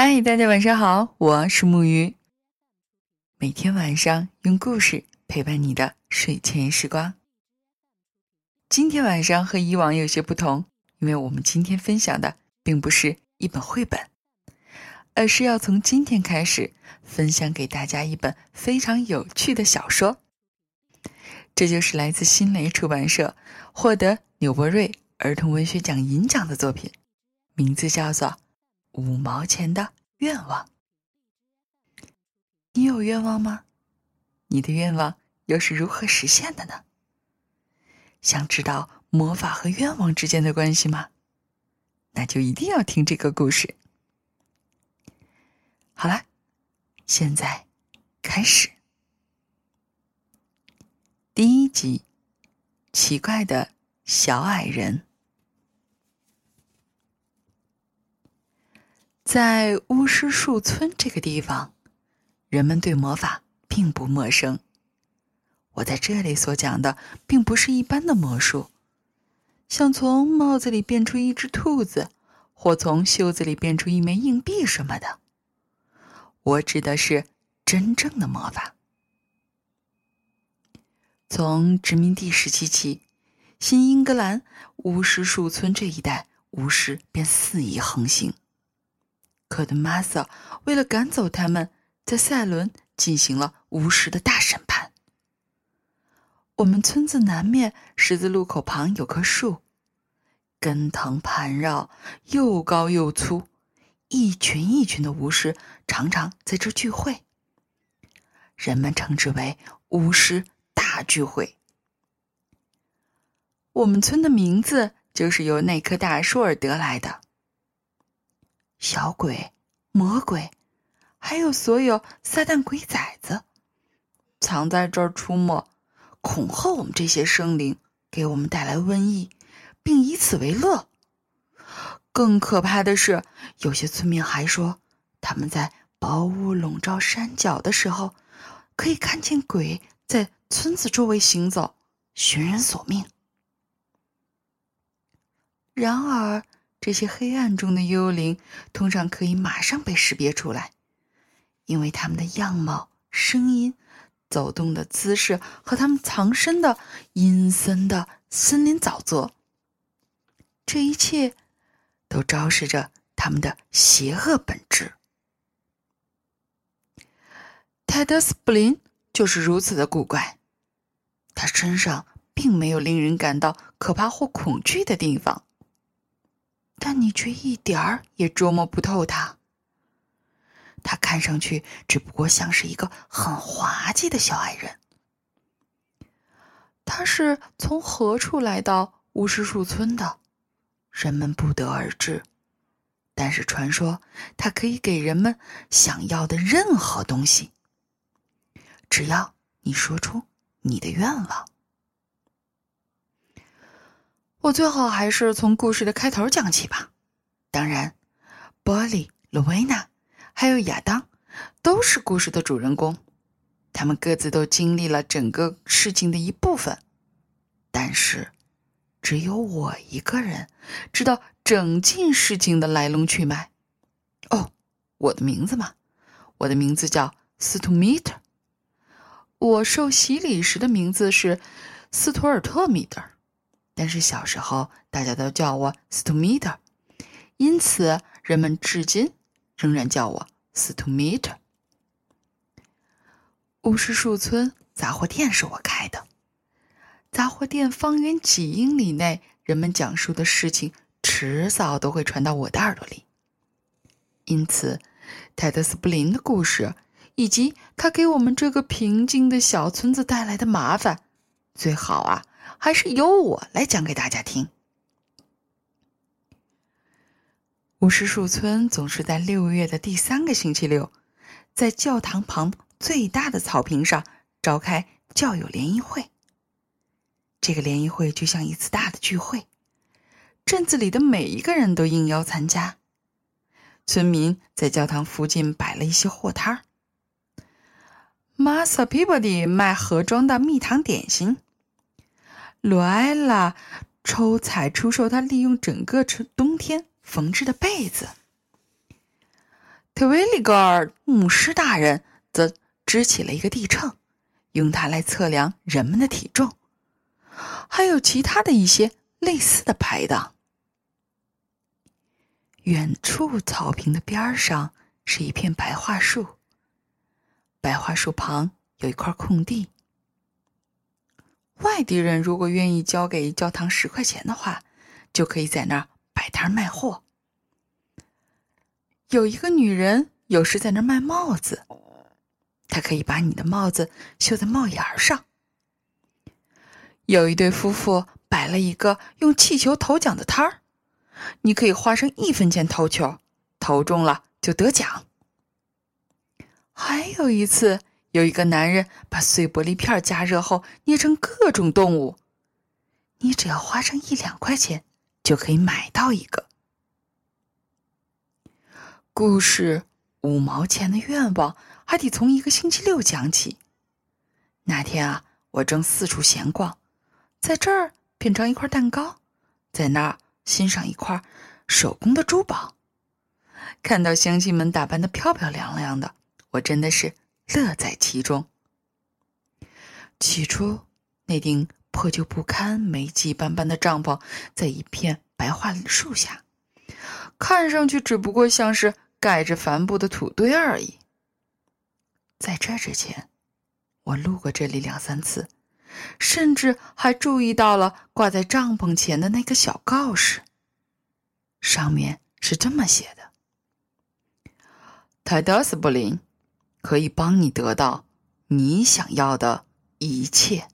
嗨，大家晚上好，我是木鱼。每天晚上用故事陪伴你的睡前时光。今天晚上和以往有些不同，因为我们今天分享的并不是一本绘本，而是要从今天开始分享给大家一本非常有趣的小说。这就是来自新蕾出版社获得纽伯瑞儿童文学奖银奖的作品，名字叫做。五毛钱的愿望，你有愿望吗？你的愿望又是如何实现的呢？想知道魔法和愿望之间的关系吗？那就一定要听这个故事。好了，现在开始。第一集：奇怪的小矮人。在巫师树村这个地方，人们对魔法并不陌生。我在这里所讲的，并不是一般的魔术，像从帽子里变出一只兔子，或从袖子里变出一枚硬币什么的。我指的是真正的魔法。从殖民地时期起，新英格兰巫师树村这一带巫师便肆意横行。可的玛瑟为了赶走他们，在赛伦进行了巫师的大审判。我们村子南面十字路口旁有棵树，根藤盘绕，又高又粗，一群一群的巫师常常在这聚会。人们称之为“巫师大聚会”。我们村的名字就是由那棵大树而得来的。小鬼、魔鬼，还有所有撒旦鬼崽子，藏在这儿出没，恐吓我们这些生灵，给我们带来瘟疫，并以此为乐。更可怕的是，有些村民还说，他们在薄雾笼罩山脚的时候，可以看见鬼在村子周围行走，寻人索命。然而。这些黑暗中的幽灵通常可以马上被识别出来，因为他们的样貌、声音、走动的姿势和他们藏身的阴森的森林沼泽，这一切都昭示着他们的邪恶本质。泰德斯布林就是如此的古怪，他身上并没有令人感到可怕或恐惧的地方。但你却一点儿也捉摸不透他。他看上去只不过像是一个很滑稽的小矮人。他是从何处来到巫师树村的，人们不得而知。但是传说他可以给人们想要的任何东西，只要你说出你的愿望。我最好还是从故事的开头讲起吧。当然，波利、罗维娜还有亚当都是故事的主人公，他们各自都经历了整个事情的一部分。但是，只有我一个人知道整件事情的来龙去脉。哦，我的名字嘛，我的名字叫斯图米特。我受洗礼时的名字是斯图尔特米德。但是小时候大家都叫我斯图米特，因此人们至今仍然叫我斯图米特。巫师树村杂货店是我开的，杂货店方圆几英里内人们讲述的事情，迟早都会传到我的耳朵里。因此，泰德斯布林的故事，以及他给我们这个平静的小村子带来的麻烦，最好啊。还是由我来讲给大家听。巫师树村总是在六月的第三个星期六，在教堂旁最大的草坪上召开教友联谊会。这个联谊会就像一次大的聚会，镇子里的每一个人都应邀参加。村民在教堂附近摆了一些货摊儿。马萨皮波蒂卖盒装的蜜糖点心。罗埃拉抽彩出售他利用整个春冬天缝制的被子。特维里格尔牧师大人则支起了一个地秤，用它来测量人们的体重，还有其他的一些类似的排档。远处草坪的边上是一片白桦树，白桦树旁有一块空地。外地人如果愿意交给教堂十块钱的话，就可以在那儿摆摊卖货。有一个女人有时在那儿卖帽子，她可以把你的帽子绣在帽檐上。有一对夫妇摆了一个用气球投奖的摊儿，你可以花上一分钱投球，投中了就得奖。还有一次。有一个男人把碎玻璃片加热后捏成各种动物，你只要花上一两块钱就可以买到一个。故事五毛钱的愿望还得从一个星期六讲起。那天啊，我正四处闲逛，在这儿品尝一块蛋糕，在那儿欣赏一块手工的珠宝，看到乡亲们打扮的漂漂亮亮的，我真的是。乐在其中。起初，那顶破旧不堪、霉迹斑斑的帐篷在一片白桦树下，看上去只不过像是盖着帆布的土堆而已。在这之前，我路过这里两三次，甚至还注意到了挂在帐篷前的那个小告示，上面是这么写的：“泰德斯布林。”可以帮你得到你想要的一切，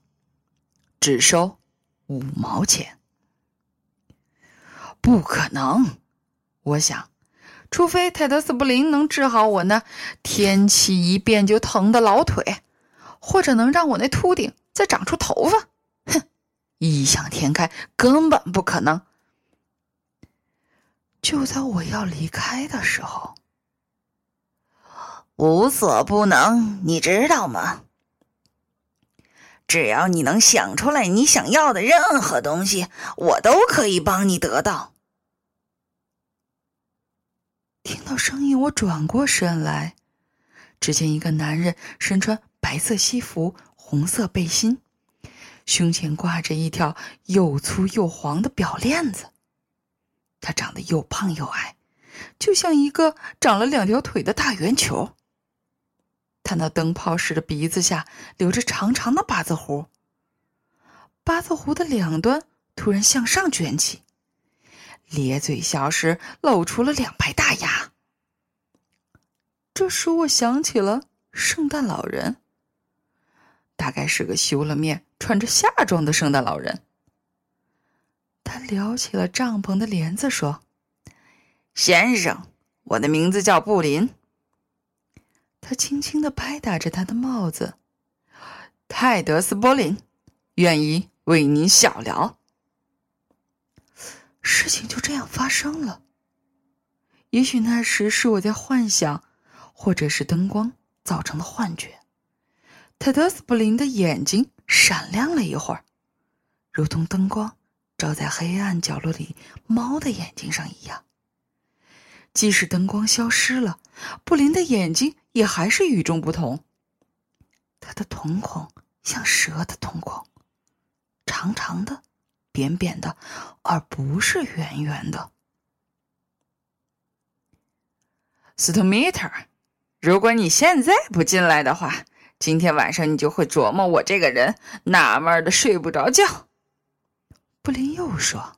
只收五毛钱。不可能，我想，除非泰德斯布林能治好我那天气一变就疼的老腿，或者能让我那秃顶再长出头发。哼，异想天开，根本不可能。就在我要离开的时候。无所不能，你知道吗？只要你能想出来你想要的任何东西，我都可以帮你得到。听到声音，我转过身来，只见一个男人身穿白色西服、红色背心，胸前挂着一条又粗又黄的表链子。他长得又胖又矮，就像一个长了两条腿的大圆球。他那灯泡似的鼻子下留着长长的八字胡，八字胡的两端突然向上卷起，咧嘴笑时露出了两排大牙。这使我想起了圣诞老人，大概是个修了面、穿着夏装的圣诞老人。他撩起了帐篷的帘子，说：“先生，我的名字叫布林。”他轻轻的拍打着他的帽子，泰德斯波林，愿意为您小聊。事情就这样发生了。也许那时是我在幻想，或者是灯光造成的幻觉。泰德斯布林的眼睛闪亮了一会儿，如同灯光照在黑暗角落里猫的眼睛上一样。即使灯光消失了，布林的眼睛。也还是与众不同。他的瞳孔像蛇的瞳孔，长长的、扁扁的，而不是圆圆的。斯托米特，如果你现在不进来的话，今天晚上你就会琢磨我这个人，纳闷的睡不着觉。布林又说：“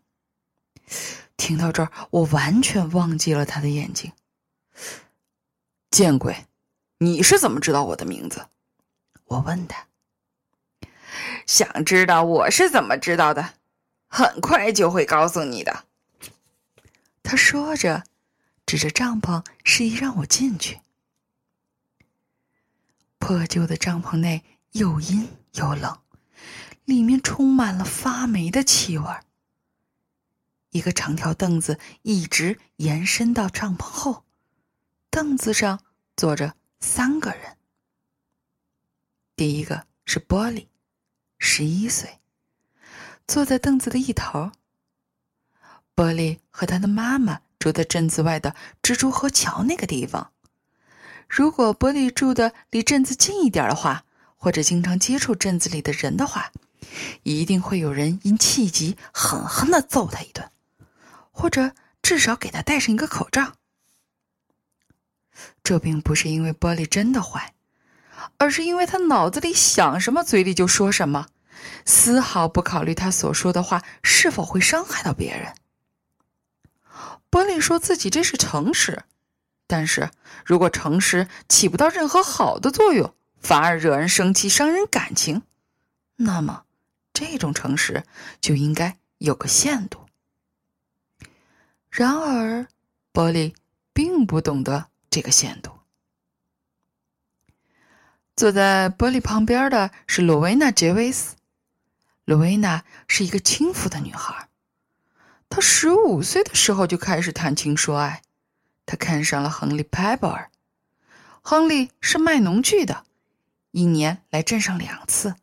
听到这儿，我完全忘记了他的眼睛。见鬼！”你是怎么知道我的名字？我问他。想知道我是怎么知道的？很快就会告诉你的。他说着，指着帐篷，示意让我进去。破旧的帐篷内又阴又冷，里面充满了发霉的气味儿。一个长条凳子一直延伸到帐篷后，凳子上坐着。三个人。第一个是玻璃，十一岁，坐在凳子的一头。玻璃和他的妈妈住在镇子外的蜘蛛河桥那个地方，如果玻璃住的离镇子近一点的话，或者经常接触镇子里的人的话，一定会有人因气急狠狠的揍他一顿，或者至少给他戴上一个口罩。这并不是因为玻璃真的坏，而是因为他脑子里想什么，嘴里就说什么，丝毫不考虑他所说的话是否会伤害到别人。玻璃说自己这是诚实，但是如果诚实起不到任何好的作用，反而惹人生气、伤人感情，那么这种诚实就应该有个限度。然而，玻璃并不懂得这个限度。坐在玻璃旁边的是罗维娜·杰维斯。罗维娜是一个轻浮的女孩，她十五岁的时候就开始谈情说爱，她看上了亨利·派伯尔。亨利是卖农具的。一年来镇上两次，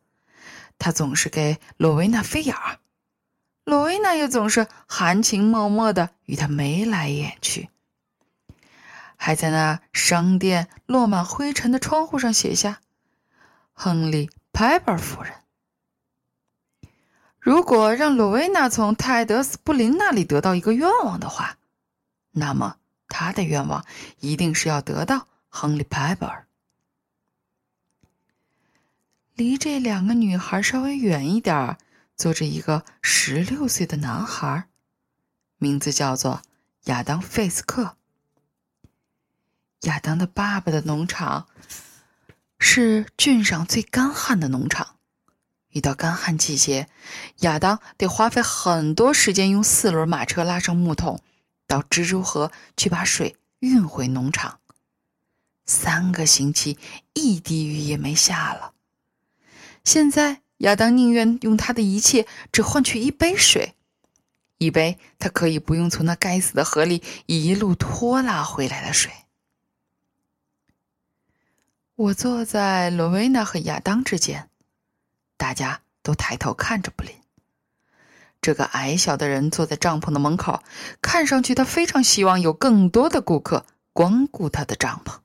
他总是给罗维娜飞眼儿，罗维娜也总是含情脉脉的与他眉来眼去，还在那商店落满灰尘的窗户上写下“亨利·派伯夫人”。如果让罗维娜从泰德斯布林那里得到一个愿望的话，那么他的愿望一定是要得到亨利·派伯尔。离这两个女孩稍微远一点儿，坐着一个十六岁的男孩，名字叫做亚当·费斯克。亚当的爸爸的农场是郡上最干旱的农场，一到干旱季节，亚当得花费很多时间用四轮马车拉上木桶，到蜘蛛河去把水运回农场。三个星期，一滴雨也没下了。现在，亚当宁愿用他的一切，只换取一杯水，一杯他可以不用从那该死的河里一路拖拉回来的水。我坐在罗维娜和亚当之间，大家都抬头看着布林。这个矮小的人坐在帐篷的门口，看上去他非常希望有更多的顾客光顾他的帐篷。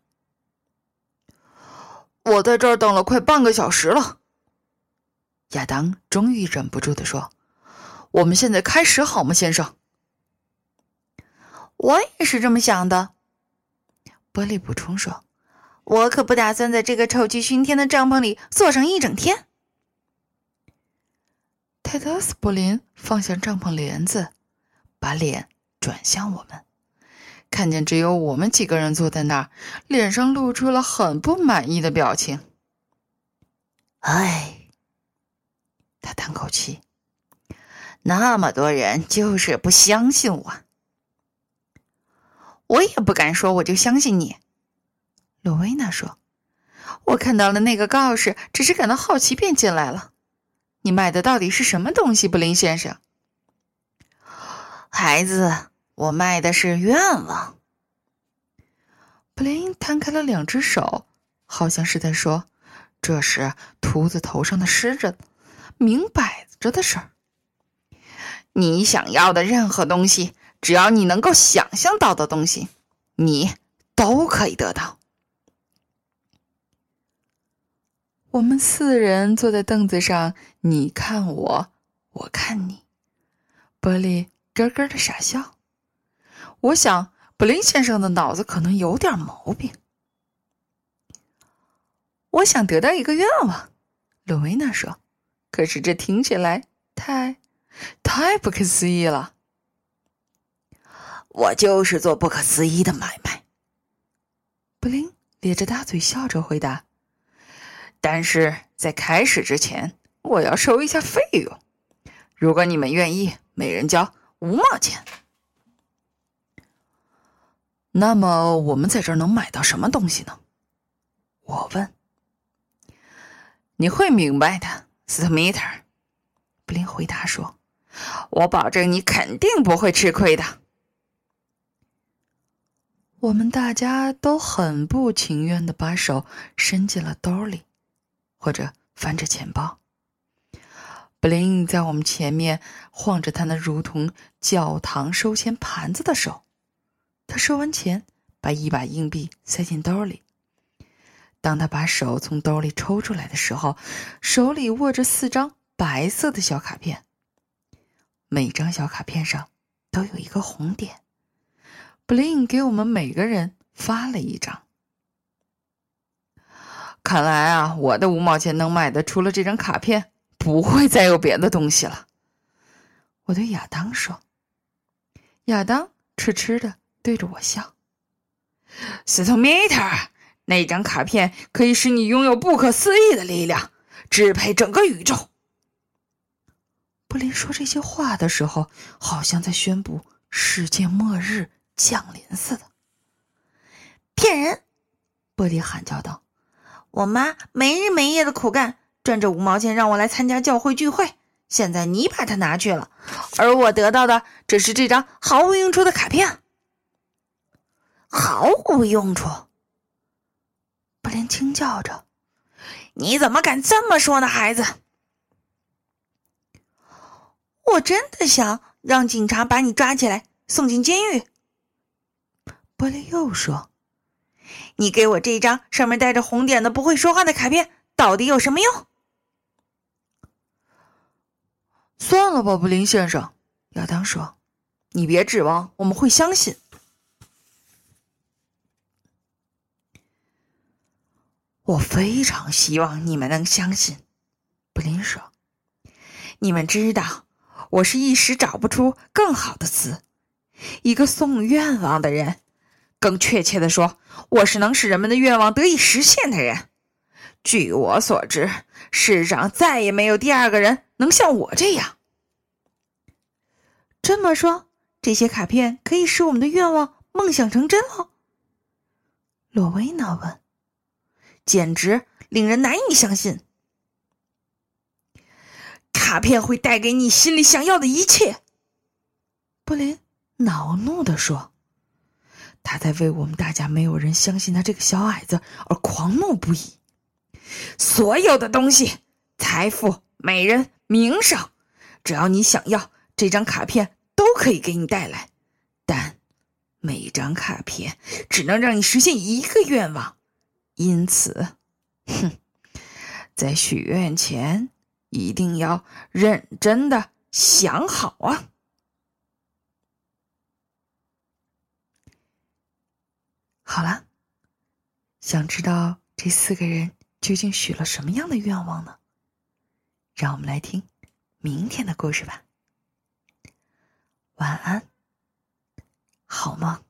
我在这儿等了快半个小时了。亚当终于忍不住的说：“我们现在开始好吗，先生？”我也是这么想的。”波利补充说，“我可不打算在这个臭气熏天的帐篷里坐上一整天。”泰德斯布林放下帐篷帘子，把脸转向我们，看见只有我们几个人坐在那儿，脸上露出了很不满意的表情。哎。他叹口气：“那么多人就是不相信我，我也不敢说我就相信你。”罗维娜说：“我看到了那个告示，只是感到好奇便进来了。你卖的到底是什么东西，布林先生？”孩子，我卖的是愿望。布林摊开了两只手，好像是在说：“这是秃子头上的狮子。”明摆着的事儿，你想要的任何东西，只要你能够想象到的东西，你都可以得到。我们四人坐在凳子上，你看我，我看你。波利咯咯的傻笑。我想，布林先生的脑子可能有点毛病。我想得到一个愿望，鲁维娜说。可是这听起来太，太不可思议了。我就是做不可思议的买卖。布林咧着大嘴笑着回答：“但是在开始之前，我要收一下费用。如果你们愿意，每人交五毛钱。那么我们在这儿能买到什么东西呢？”我问。“你会明白的。”斯特米特，布林回答说：“我保证你肯定不会吃亏的。”我们大家都很不情愿的把手伸进了兜里，或者翻着钱包。布林在我们前面晃着他那如同教堂收钱盘子的手，他收完钱，把一把硬币塞进兜里，当他把手从兜里抽出来的时候，手里握着四张白色的小卡片，每张小卡片上都有一个红点。布林给我们每个人发了一张。看来啊，我的五毛钱能买的除了这张卡片，不会再有别的东西了。我对亚当说。亚当痴痴的对着我笑。斯托米特，那张卡片可以使你拥有不可思议的力量，支配整个宇宙。布林说这些话的时候，好像在宣布世界末日降临似的。骗人！波利喊叫道。我妈没日没夜的苦干，赚着五毛钱让我来参加教会聚会。现在你把它拿去了，而我得到的只是这张毫无用处的卡片。毫无用处！布林惊叫着：“你怎么敢这么说呢，孩子？我真的想让警察把你抓起来送进监狱。”波利又说。你给我这张上面带着红点的不会说话的卡片，到底有什么用？算了吧，布林先生，亚当说：“你别指望我们会相信。”我非常希望你们能相信，布林说：“你们知道，我是一时找不出更好的词，一个送愿望的人。”更确切的说，我是能使人们的愿望得以实现的人。据我所知，世上再也没有第二个人能像我这样。这么说，这些卡片可以使我们的愿望梦想成真了？洛维娜问。简直令人难以相信。卡片会带给你心里想要的一切。布林恼怒地说。他在为我们大家没有人相信他这个小矮子而狂怒不已。所有的东西，财富、美人、名声，只要你想要，这张卡片都可以给你带来。但每一张卡片只能让你实现一个愿望，因此，哼，在许愿前一定要认真的想好啊。好了，想知道这四个人究竟许了什么样的愿望呢？让我们来听明天的故事吧。晚安，好梦。